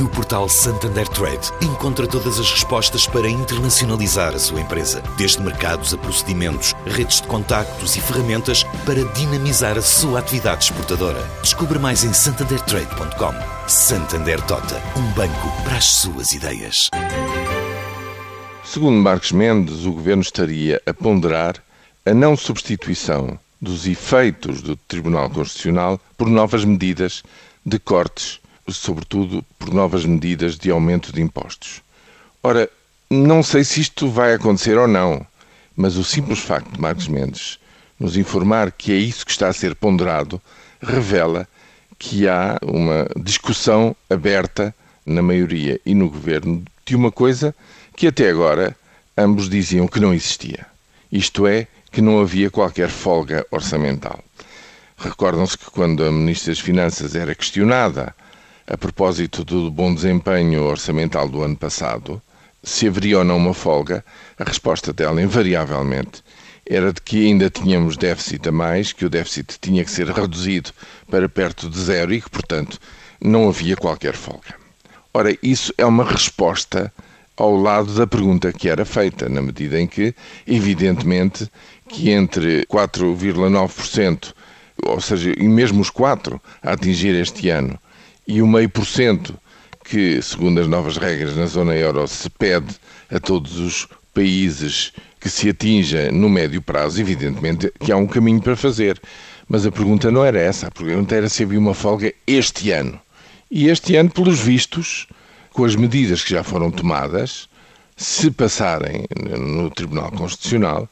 No portal Santander Trade, encontra todas as respostas para internacionalizar a sua empresa, desde mercados a procedimentos, redes de contactos e ferramentas para dinamizar a sua atividade exportadora. Descubra mais em santandertrade.com. Santander Tota, um banco para as suas ideias. Segundo Marcos Mendes, o governo estaria a ponderar a não substituição dos efeitos do Tribunal Constitucional por novas medidas de cortes sobretudo por novas medidas de aumento de impostos. Ora, não sei se isto vai acontecer ou não, mas o simples facto de Marcos Mendes nos informar que é isso que está a ser ponderado revela que há uma discussão aberta na maioria e no governo de uma coisa que até agora ambos diziam que não existia. Isto é, que não havia qualquer folga orçamental. Recordam-se que quando a Ministra das Finanças era questionada a propósito do bom desempenho orçamental do ano passado, se haveria ou não uma folga, a resposta dela, invariavelmente, era de que ainda tínhamos déficit a mais, que o déficit tinha que ser reduzido para perto de zero e que, portanto, não havia qualquer folga. Ora, isso é uma resposta ao lado da pergunta que era feita, na medida em que, evidentemente, que entre 4,9%, ou seja, e mesmo os 4% a atingir este ano, e o meio por cento que, segundo as novas regras na zona euro, se pede a todos os países que se atinja no médio prazo, evidentemente que há um caminho para fazer. Mas a pergunta não era essa, a pergunta era se havia uma folga este ano. E este ano, pelos vistos, com as medidas que já foram tomadas, se passarem no Tribunal Constitucional,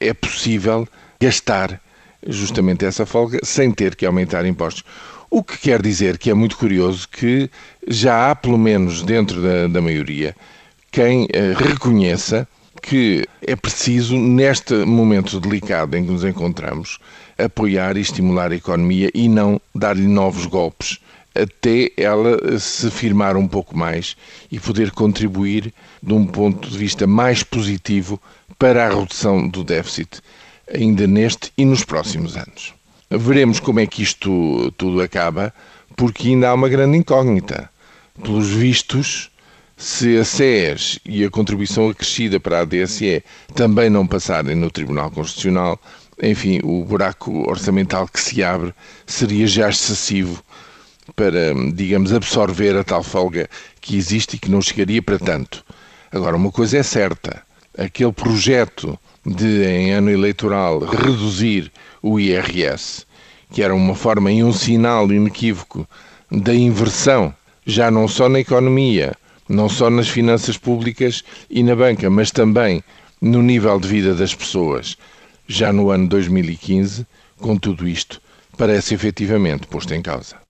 é possível gastar justamente essa folga sem ter que aumentar impostos. O que quer dizer que é muito curioso que já há, pelo menos dentro da, da maioria, quem eh, reconheça que é preciso, neste momento delicado em que nos encontramos, apoiar e estimular a economia e não dar-lhe novos golpes, até ela eh, se firmar um pouco mais e poder contribuir de um ponto de vista mais positivo para a redução do déficit, ainda neste e nos próximos anos. Veremos como é que isto tudo acaba, porque ainda há uma grande incógnita. Pelos vistos, se a SES e a contribuição acrescida para a DSE também não passarem no Tribunal Constitucional, enfim, o buraco orçamental que se abre seria já excessivo para, digamos, absorver a tal folga que existe e que não chegaria para tanto. Agora, uma coisa é certa: aquele projeto de, em ano eleitoral, reduzir o IRS, que era uma forma e um sinal inequívoco da inversão, já não só na economia, não só nas finanças públicas e na banca, mas também no nível de vida das pessoas. Já no ano 2015, com tudo isto, parece efetivamente posto em causa.